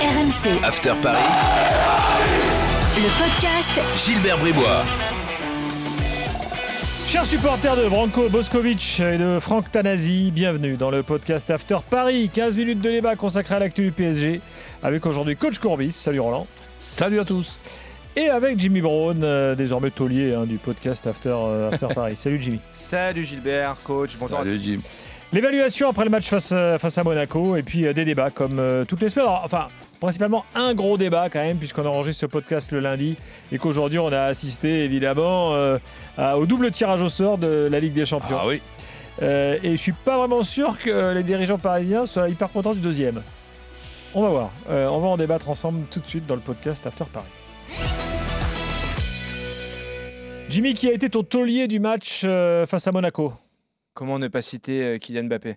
RMC, After Paris, le podcast Gilbert Bribois. Chers supporters de Branko Boskovic et de Franck Tanasi, bienvenue dans le podcast After Paris. 15 minutes de débat consacré à l'actu du PSG avec aujourd'hui Coach Courbis. Salut Roland. Salut à tous. Et avec Jimmy Brown, euh, désormais taulier hein, du podcast After, euh, After Paris. Salut Jimmy. Salut Gilbert, coach, bonjour. Salut Jim. L'évaluation après le match face, à- face à Monaco et puis euh, des débats comme euh, toutes les semaines. Alors, enfin, principalement un gros débat quand même puisqu'on a enregistré ce podcast le lundi et qu'aujourd'hui on a assisté évidemment euh, à- au double tirage au sort de la Ligue des Champions. Ah oui. Euh, et je suis pas vraiment sûr que les dirigeants parisiens soient hyper contents du deuxième. On va voir. Euh, on va en débattre ensemble tout de suite dans le podcast After Paris. Jimmy, qui a été ton taulier du match euh, face à Monaco? Comment ne pas citer euh, Kylian Mbappé?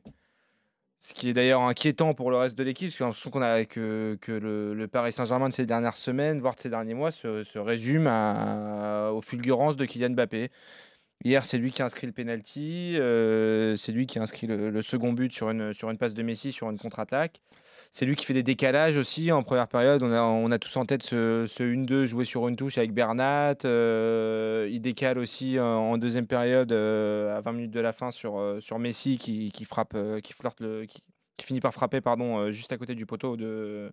Ce qui est d'ailleurs inquiétant pour le reste de l'équipe, parce j'ai l'impression qu'on a que, que le, Paris Saint-Germain de ces dernières semaines, voire de ces derniers mois, se, se résume à- aux fulgurances de Kylian Mbappé. Hier, c'est lui qui a inscrit le penalty, euh, c'est lui qui a inscrit le, le second but sur une, sur une passe de Messi, sur une contre-attaque. C'est lui qui fait des décalages aussi en première période. On a, tous en tête ce, ce 1-2 joué sur une touche avec Bernat. Euh, il décale aussi euh, en deuxième période euh, à 20 minutes de la fin sur, Messi qui, qui frappe, qui flirte le, qui finit par frapper pardon, euh, juste à côté du poteau de,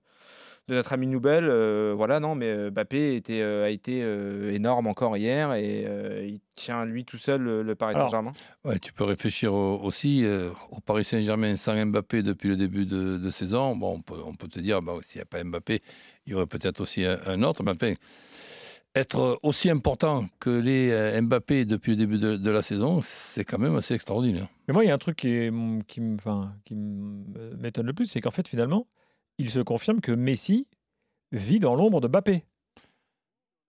de notre ami Noubel. Euh, voilà, non, mais euh, Mbappé était, euh, a été euh, énorme encore hier et il tient lui tout seul le, le Paris Saint-Germain. Ouais, tu peux réfléchir au- aussi au Paris Saint-Germain sans Mbappé depuis le début de, de saison. Bon, on peut, on peut te dire, bah, s'il n'y a pas Mbappé, il y aurait peut-être aussi un, un autre. Mais enfin, être aussi important que les euh, Mbappé depuis le début de, de la saison, c'est quand même assez extraordinaire. Mais moi, il y a un truc qui, est- qui enfin, qui me- m'étonne le plus, c'est qu'en fait, finalement, il se confirme que Messi vit dans l'ombre de Mbappé.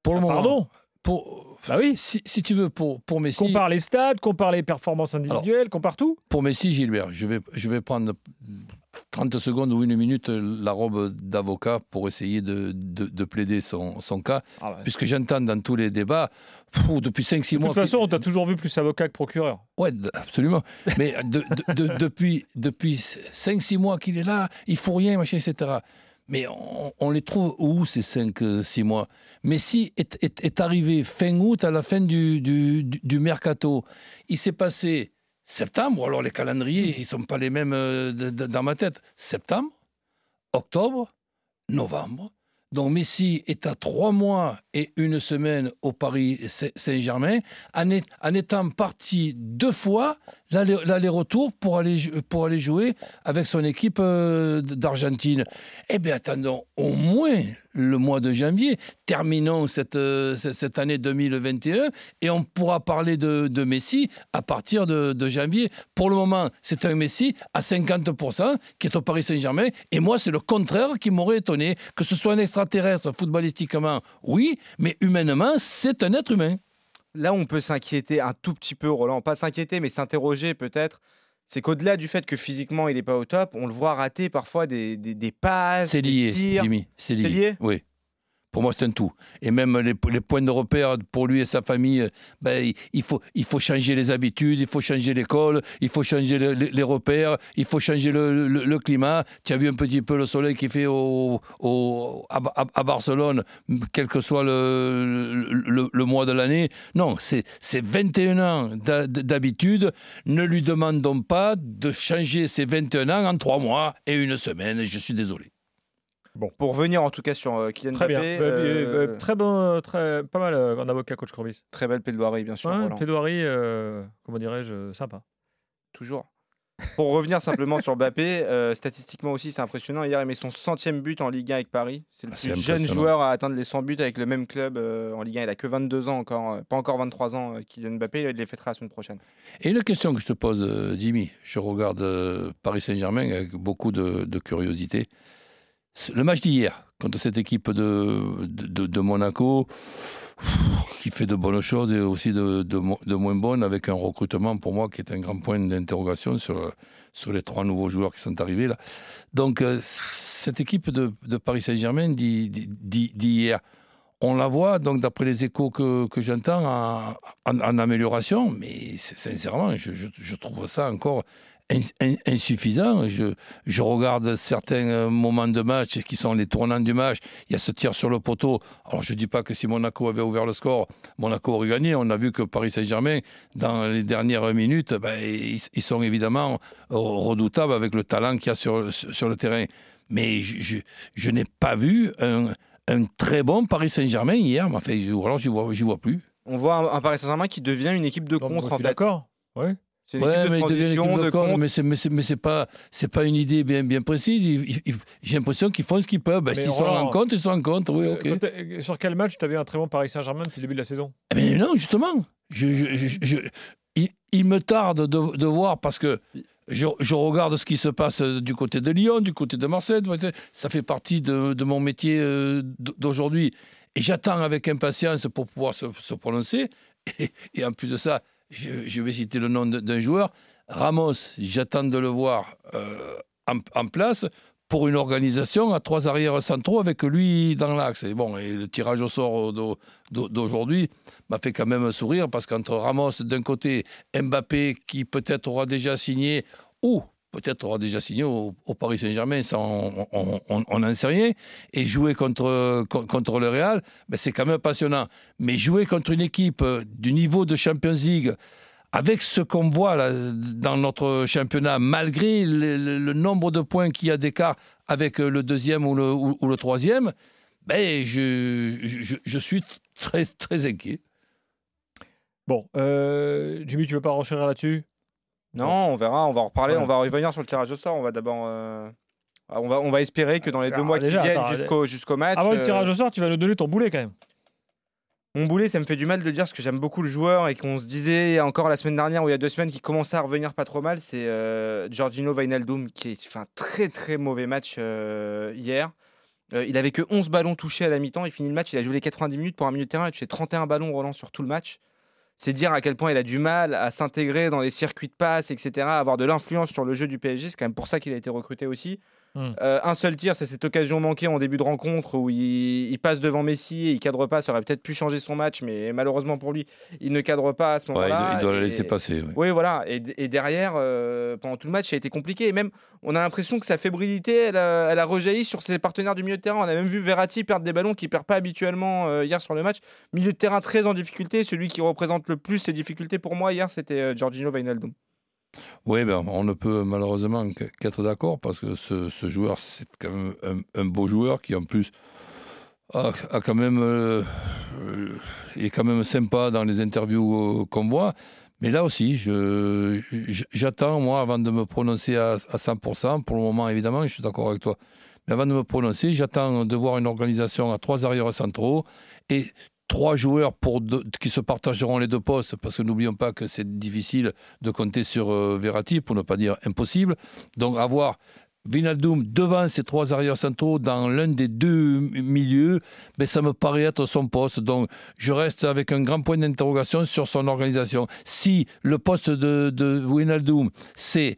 Pour le Ah, moment, Pardon pour, Bah oui. si, si tu veux, pour, pour Messi, Compare les stades, compare les performances individuelles, compare tout. pour Messi, Gilbert, je vais, je vais prendre 30 secondes ou une minute la robe d'avocat pour essayer de, de, de plaider son, son cas, puisque j'entends dans tous les débats, depuis 5-6 De mois... toute façon, on t'a toujours vu plus avocat que procureur. Ouais, absolument. Mais de- de- de- depuis, depuis 5-6 mois qu'il est là, il faut rien, machin, etc. Mais on, on les trouve où ces 5-6 mois? Messi est, est, est arrivé fin août, à la fin du- du mercato. Il s'est passé septembre, alors les calendriers, ils ne sont pas les mêmes euh, dans ma tête. Septembre, octobre, novembre. Donc Messi est à trois mois et une semaine au Paris Saint- Saint-Germain, en, est- en étant parti deux fois l'aller- l'aller-retour pour aller, pour aller jouer avec son équipe euh, d'Argentine. Eh bien, attendons au moins le mois de janvier. Terminons cette, euh, cette année 2021 et on pourra parler de, de Messi à partir de, de janvier. Pour le moment, c'est un Messi à 50% qui est au Paris Saint-Germain. Et moi, c'est le contraire qui m'aurait étonné. Que ce soit un extraterrestre footballistiquement, oui, mais humainement, c'est un être humain. Là on peut s'inquiéter un tout petit peu, Roland, pas s'inquiéter, mais s'interroger peut-être, c'est qu'au-delà du fait que physiquement il n'est pas au top, on le voit rater parfois des, des, des passes, C'est des lié, tirs. Jimmy. C'est lié. lié? Oui. Pour moi, c'est un tout. Et même les, points de repère pour lui et sa famille, ben, il- faut, il faut changer les habitudes, il faut changer l'école, il faut changer le- les, repères, il faut changer le, le- climat. Tu as vu un petit peu le soleil qu'il fait au, au- à, Barcelone, quel que soit le, mois de l'année. Non, c'est c'est 21 ans d'habitude. Ne lui demandons pas de changer ces 21 ans en 3 mois et une semaine. Je suis désolé. Pour revenir en tout cas sur euh, Kylian Très. Mbappé, Euh, euh, euh, très bon, très, pas mal euh, en avocat, coach Courbis. très belle plaidoirie bien sûr, Ouais, plaidoirie, euh, comment dirais-je, sympa. toujours. Pour revenir simplement sur Mbappé, euh, statistiquement aussi c'est impressionnant. Hier il met son centième but en Ligue 1 avec Paris. C'est le Ah, plus jeune joueur à atteindre les 100 buts avec le même club euh, en Ligue 1. Il a que 22 ans encore, euh, pas encore 23 ans. euh, Kylian Mbappé, il les fêtera la semaine prochaine. Et une question que je te pose, Jimmy, je regarde euh, Paris Saint-Germain avec beaucoup de, de curiosité. Le match d'hier contre cette équipe de, de, Monaco, qui fait de bonnes choses et aussi de, de mo- de moins bonnes, avec un recrutement pour moi qui est un grand point d'interrogation sur, sur les trois nouveaux joueurs qui sont arrivés là. Donc euh, cette équipe de, Paris Saint-Germain d'hi- d'hi- d'hier, on la voit, donc d'après les échos que, que j'entends, en, amélioration, mais sincèrement, je- je trouve ça encore insuffisant. Je, je, regarde certains euh, moments de match qui sont les tournants du match. Il y a ce tir sur le poteau. Alors je ne dis pas que si Monaco avait ouvert le score, Monaco aurait gagné. On a vu que Paris Saint-Germain, dans les dernières minutes, ben, ils, sont évidemment redoutables avec le talent qu'il y a sur, sur le terrain. Mais je, je, je n'ai pas vu un, un, très bon Paris Saint-Germain hier. Enfin, alors je vois, vois plus. On voit un, Paris Saint-Germain qui devient une équipe de contre, en fait. D'accord. Oui. C'est une ouais, équipe de mais transition, de, de mais c'est mais c'est pas c'est pas une idée bien bien précise. J'ai l'impression qu'ils font ce qu'ils peuvent. Ben, S'ils sont en compte, ils sont en compte. Oui, ok. Sur quel match tu avais un très bon Paris Saint-Germain depuis le début de la saison? Eh ben non, justement. Je, je, je, il, il, me tarde de, de, voir parce que je, regarde ce qui se passe du côté de Lyon, du côté de Marseille. Ça fait partie de, de mon métier euh, d'aujourd'hui. Et j'attends avec impatience pour pouvoir se, se prononcer. Et, et, en plus de ça, je, vais citer le nom d'un joueur, Ramos, j'attends de le voir euh, en, place pour une organisation à trois arrières centraux avec lui dans l'axe. Et bon, le tirage au sort d'aujourd'hui m'a fait quand même sourire parce qu'entre Ramos d'un côté, Mbappé qui peut-être aura déjà signé ou peut-être aura déjà signé au, Paris Saint-Germain, ça on n'en sait rien, et jouer contre, contre le Real, ben c'est quand même passionnant. Mais jouer contre une équipe du niveau de Champions League, avec ce qu'on voit dans notre championnat, malgré le, nombre de points qu'il y a d'écart avec le deuxième ou le, troisième, ben je, suis très, très inquiet. Bon, euh, Jimmy, tu veux pas renchérir là-dessus? Non, on verra, on va en reparler, on va revenir sur le tirage au sort. On va d'abord. Euh, on, va, on va espérer que dans les deux mois qui viennent jusqu'au jusqu'au match. Avant le tirage euh, au sort, tu vas nous donner ton boulet quand même. Mon boulet, ça me fait du mal de dire parce que j'aime beaucoup le joueur et qu'on se disait encore la semaine dernière ou il y a deux semaines qu'il commençait à revenir pas trop mal. C'est euh, Giorgino Wijnaldum qui fait un très très mauvais match hier. il avait que 11 ballons touchés à la mi-temps. Il finit le match, il a joué les 90 minutes pour un milieu de terrain. Il a touché 31 ballons relance sur tout le match c'est dire à quel point il a du mal à s'intégrer dans les circuits de passe, etc., à avoir de l'influence sur le jeu du PSG. C'est quand même pour ça qu'il a été recruté aussi. Hmm. Euh, un seul tir, c'est cette occasion manquée en début de rencontre où il, passe devant Messi et il cadre pas. Ça aurait peut-être pu changer son match, mais malheureusement pour lui, il ne cadre pas à ce moment-là. il, doit, la laisser passer. Oui, voilà. Et, derrière, euh, pendant tout le match, ça a été compliqué. Et même, on a l'impression que sa fébrilité, elle a, rejailli sur ses partenaires du milieu de terrain. On a même vu Verratti perdre des ballons qu'il perd pas habituellement euh, hier sur le match. Milieu de terrain très en difficulté. Celui qui représente le plus ses difficultés pour moi hier, c'était Giorgino Wijnaldum. Oui, ben, on ne peut malheureusement qu'être d'accord parce que ce, joueur, c'est quand même un, beau joueur qui en plus a, quand même, euh, est quand même sympa dans les interviews euh, qu'on voit. Mais là aussi, j'attends, moi, avant de me prononcer à, à 100%, pour le moment, évidemment, je suis d'accord avec toi. Mais avant de me prononcer, j'attends de voir une organisation à trois arrières centraux et trois joueurs qui se partageront les deux postes, parce que n'oublions pas que c'est difficile de compter sur euh, Verratti, pour ne pas dire impossible. Donc avoir Vinaldoom devant ces trois arrières centraux dans l'un des deux milieux, mais ben, ça me paraît être son poste. Donc je reste avec un grand point d'interrogation sur son organisation. Si le poste de, de c'est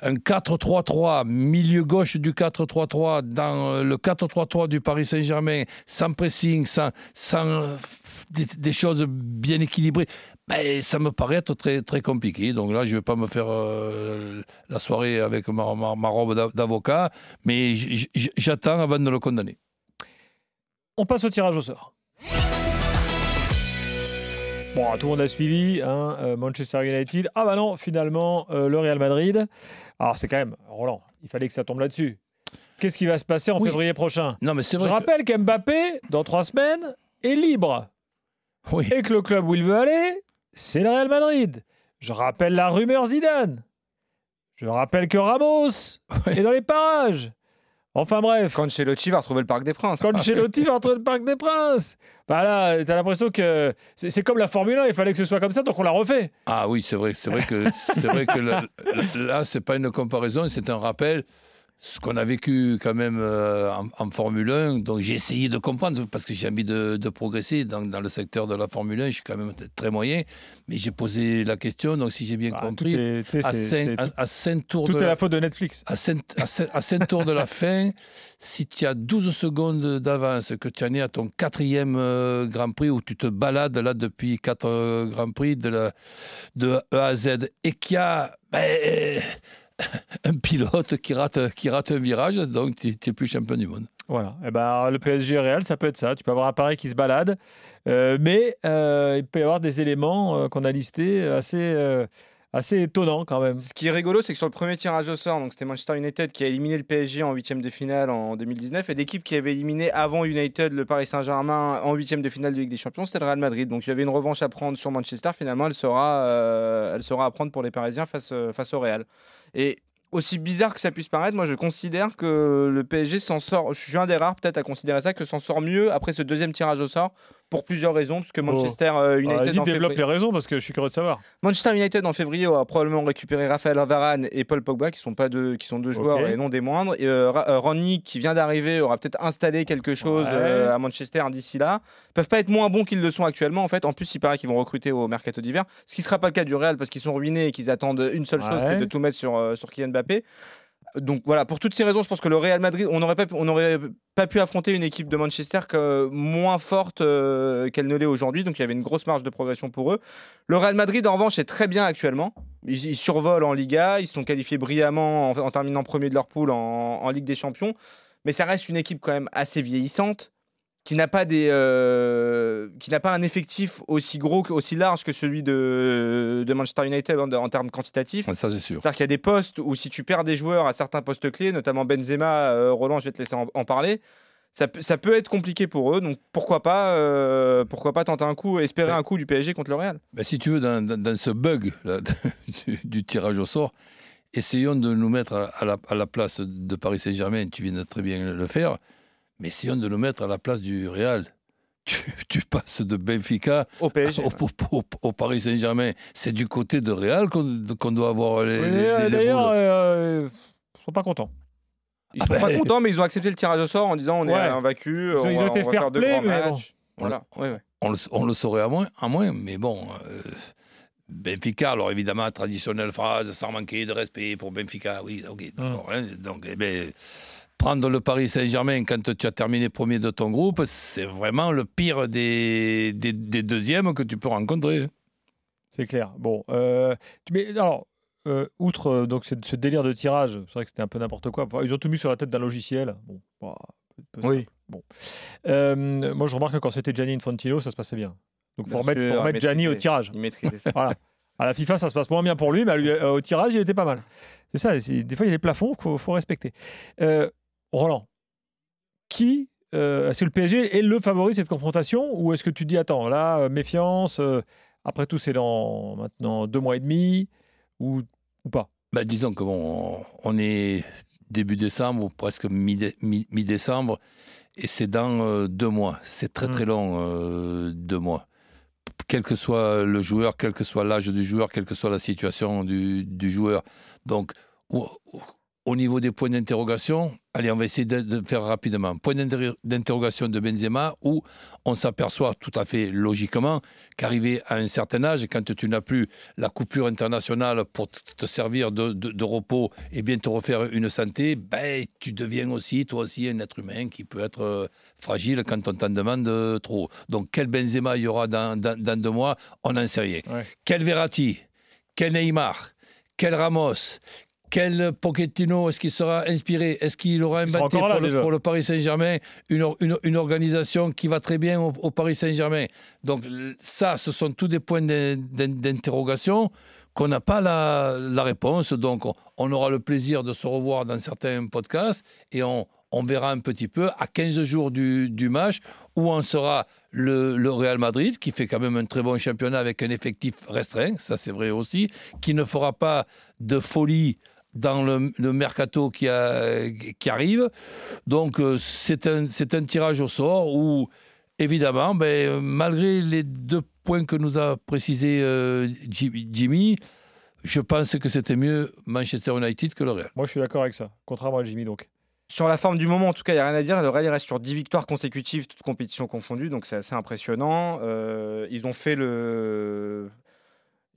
un 4-3-3, milieu gauche du 4-3-3 dans euh, le 4-3-3 du Paris Saint-Germain, sans pressing, sans, des, choses bien équilibrées, ben, ça me paraît être très, compliqué. Donc là, je ne vais pas me faire euh, la soirée avec ma, robe d'avocat, mais j'attends avant de le condamner. On passe au tirage au sort. Bon, tout le monde a suivi, hein, euh, Manchester United. Ah bah non, finalement, le Real Madrid. Alors c'est quand même, Roland, il fallait que ça tombe là-dessus. Qu'est-ce qui va se passer en février prochain? Non, mais Je rappelle qu'Mbappé, dans trois semaines, est libre. Oui. Et que le club où il veut aller, c'est le Real Madrid. Je rappelle la rumeur Zidane. Je rappelle que Ramos est dans les parages. Enfin bref. Cancelotti va retrouver le Parc des Princes. Cancelotti va retrouver le Parc des Princes. Bah là, t'as l'impression que c'est comme la Formule 1, il fallait que ce soit comme ça, donc on l'a refait. Ah oui, c'est vrai, c'est vrai que c'est vrai que là, là c'est pas une comparaison, c'est un rappel ce qu'on a vécu quand même euh, en, en Formule 1. Donc j'ai essayé de comprendre parce que j'ai envie de, de progresser dans, dans le secteur de la Formule 1. Je suis quand même très moyen, mais j'ai posé la question. Donc si j'ai bien Ah, tout compris, est- à, cinq, c'est- à, à cinq tours tout de est la, la faute de Netflix. à cinq, à cinq- à cinq tours de la fin, si tu as 12 secondes d'avance, que tu en es à ton quatrième euh, Grand Prix où tu te balades là depuis quatre euh, Grands Prix de, la, de E à Z et qu'il y a ben, un pilote qui rate, qui rate un virage, donc tu n'es plus champion du monde. Voilà. Et ben, le PSG Real, ça peut être ça. Tu peux avoir un pari qui se balade, euh, mais euh, il peut y avoir des éléments euh, qu'on a listés assez, assez étonnants quand même. Ce qui est rigolo, c'est que sur le premier tirage au sort, donc c'était Manchester United qui a éliminé le PSG en huitième de finale en 2019, et l'équipe qui avait éliminé avant United le Paris Saint-Germain en huitième de finale de Ligue des Champions, c'était le Real Madrid. Donc il y avait une revanche à prendre sur Manchester. Finalement, elle sera, euh, elle sera à prendre pour les Parisiens face, euh, face au Real. Et aussi bizarre que ça puisse paraître, moi je considère que le PSG s'en sort. Je suis un des rares peut-être à considérer ça, que s'en sort mieux après ce deuxième tirage au sort pour plusieurs raisons, puisque Manchester euh, United Vas-y, en développe février- les raisons parce que je suis curieux de savoir. Manchester United en février aura probablement récupéré Raphaël Varane et Paul Pogba, qui sont pas deux, qui sont deux joueurs et non des moindres. Et, euh, euh, Rangnick, qui vient d'arriver, aura peut-être installé quelque chose Ouais. euh, à Manchester d'ici là. Ils peuvent pas être moins bons qu'ils le sont actuellement. En fait, en plus, il paraît qu'ils vont recruter au mercato d'hiver, ce qui sera pas le cas du Real parce qu'ils sont ruinés et qu'ils attendent une seule chose, Ouais. c'est de tout mettre sur euh, sur Kylian Mbappé. Donc voilà, pour toutes ces raisons, je pense que le Real Madrid, on n'aurait pas, pu- affronter une équipe de Manchester moins forte euh, qu'elle ne l'est aujourd'hui. Donc il y avait une grosse marge de progression pour eux. Le Real Madrid, en revanche, est très bien actuellement. Ils, survolent en Liga, ils sont qualifiés brillamment en, terminant premier de leur poule en Ligue des Champions. Mais ça reste une équipe quand même assez vieillissante, qui n'a pas, des, euh, qui n'a pas un effectif aussi gros, aussi large que celui de, de Manchester United en, en termes quantitatifs. Ça, c'est sûr. C'est-à-dire qu'il y a des postes où si tu perds des joueurs à certains postes clés, notamment Benzema, euh, Roland, je vais te laisser en, en parler, ça, peut- ça peut être compliqué pour eux. Donc pourquoi pas, euh, pourquoi pas tenter un coup, espérer un coup du PSG contre le Real Ben, si tu veux, dans, dans- dans ce bug là, du, du tirage au sort, essayons de nous mettre à, à la, à la place de Paris Saint-Germain. Tu viens de très bien le faire, mais essayons de nous mettre à la place du Real. Tu, tu passes de Benfica au PSG. au, au- au- au Paris Saint-Germain. C'est du côté de Real qu'on doit avoir les, les- euh, les- D'ailleurs, euh, ils sont pas contents. Ils Ah sont ben- pas contents, mais ils ont accepté le tirage au sort en disant on est invaincu. Ils ont- on ils ont été on va faire deux play, grands bon. Ouais, ouais. on, le, on le saurait à moins, à moins mais bon. euh, Benfica, alors évidemment, traditionnelle phrase, sans manquer de respect pour Benfica, oui, ok, d'accord. hein, donc, eh ben, prendre le Paris Saint-Germain quand tu as terminé premier de ton groupe, c'est vraiment le pire des, des, des deuxièmes que tu peux rencontrer. C'est clair. Bon, euh, mais alors, euh, outre euh, donc ce, ce délire de tirage, c'est vrai que c'était un peu n'importe quoi. Ils ont tout mis sur la tête d'un logiciel. Bon, bah, peu- peu- Oui. Bon, Euh, moi je remarque que quand c'était Gianni Infantino, ça se passait bien. Donc Bien remettre, faut sûr, remettre Gianni au tirage. Il maîtrisait ça. Voilà. À la FIFA, ça se passe moins bien pour lui, mais lui, euh, au tirage, il était pas mal. C'est ça. Des fois, il y a des plafonds qu'il faut, faut respecter. Euh, Roland, qui euh, est-ce que le PSG est le favori de cette confrontation ou est-ce que tu te dis attends là euh, méfiance euh, après tout c'est dans maintenant deux mois et demi ou, ou pas? Ben, disons que bon, on est début décembre ou presque mi- mi- mi-décembre et c'est dans euh, deux mois. C'est très très Mm. long, deux mois. Quel que soit le joueur, quel que soit l'âge du joueur, quelle que soit la situation du, du joueur. Donc, au, au niveau des points d'interrogation, allez, on va essayer de, de faire rapidement. Point d'inter- d'interrogation de Benzema où on s'aperçoit tout à fait logiquement qu'arrivé à un certain âge, quand tu n'as plus la coupure internationale pour te servir de, de- de repos et bien te refaire une santé, ben, tu deviens aussi, toi aussi, un être humain qui peut être euh, fragile quand on t'en demande euh, trop. Donc, quel Benzema il y aura dans, dans- dans deux mois On n'en sait rien. Ouais. Quel Verratti? Quel Neymar? Quel Ramos? Quel Pochettino est-ce qu'il sera inspiré? Est-ce qu'il aura inventé pour, le, pour le Paris Saint-Germain? Une, or- une- une organisation qui va très bien au, au Paris Saint-Germain? Donc ça, ce sont tous des points d'in- d'in- d'interrogation qu'on n'a pas la, la réponse. Donc on, aura le plaisir de se revoir dans certains podcasts et on, on verra un petit peu à 15 jours du, du match où on sera le, le Real Madrid, qui fait quand même un très bon championnat avec un effectif restreint, ça c'est vrai aussi, qui ne fera pas de folie dans le, le mercato qui, a- qui arrive. Donc euh, c'est un, tirage au sort où, évidemment, ben, malgré les deux points que nous a précisé euh, Jimmy, je pense que c'était mieux Manchester United que le Real. Moi, je suis d'accord avec ça. Contrairement à Jimmy, donc. Sur la forme du moment, en tout cas, il n'y a rien à dire. Le Real reste sur 10 victoires consécutives, toutes compétitions confondues, donc c'est assez impressionnant. Euh, ils ont fait le.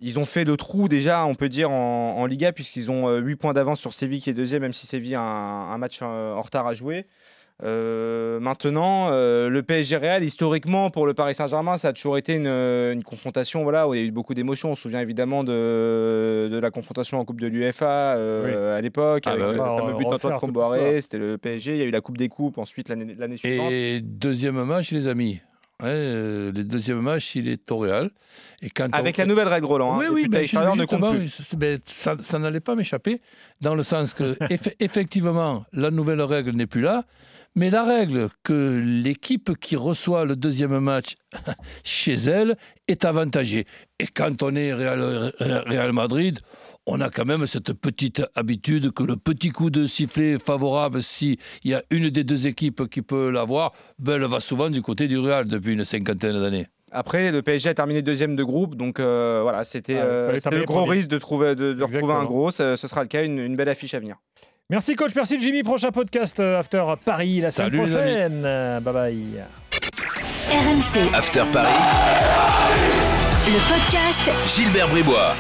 Ils ont fait le trou déjà, on peut dire, en, en Liga, puisqu'ils ont euh, 8 points d'avance sur Séville qui est deuxième, même si Séville a un, un match euh, en retard à jouer. Euh, maintenant, euh, le PSG Real, historiquement, pour le Paris Saint-Germain, ça a toujours été une, une confrontation voilà, où il y a eu beaucoup d'émotions. On se souvient évidemment de, de la confrontation en Coupe de l'UEFA euh, à l'époque, Ah avec bah le oui. fameux but d'Antoine Comboiré. C'était le PSG. Il y a eu la Coupe des Coupes ensuite l'année suivante. Et deuxième match, les amis. Ouais, euh, le deuxième match, il est au Real. Et quand Avec on- la nouvelle règle Roland, hein, Oui, les oui, à ben, ne justement, plus. c'est- ben, ça, ça n'allait pas m'échapper, dans le sens que, eff- effectivement, la nouvelle règle n'est plus là, mais la règle que l'équipe qui reçoit le deuxième match chez elle est avantagée. Et quand on est Real, Real Madrid, on a quand même cette petite habitude que le petit coup de sifflet favorable, s'il y a une des deux équipes qui peut l'avoir, ben, elle va souvent du côté du Real depuis une cinquantaine d'années. Après, le PSG a terminé deuxième de groupe, donc euh, voilà, c'était Ah, euh, le gros premier. risque de, trouver, de, de retrouver un gros. Ce, ce sera le cas, une, une belle affiche à venir. Merci, coach. Merci, Jimmy. Prochain podcast euh, After Paris la semaine Salut, les amis. prochaine. Bye bye. RMC, After Paris, le podcast Gilbert Bribois.